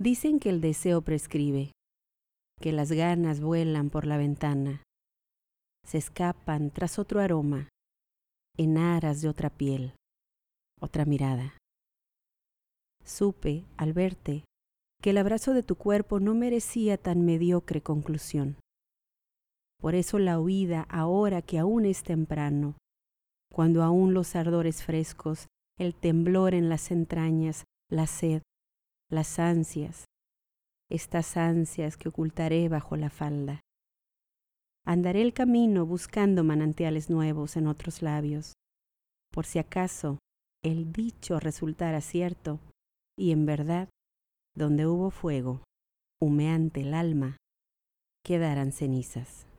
Dicen que el deseo prescribe, que las ganas vuelan por la ventana, se escapan tras otro aroma, en aras de otra piel, otra mirada. Supe, al verte, que el abrazo de tu cuerpo no merecía tan mediocre conclusión. Por eso la huida ahora que aún es temprano, cuando aún los ardores frescos, el temblor en las entrañas, la sed, las ansias, estas ansias que ocultaré bajo la falda. Andaré el camino buscando manantiales nuevos en otros labios, por si acaso el dicho resultara cierto y en verdad, donde hubo fuego, humeante el alma, quedarán cenizas.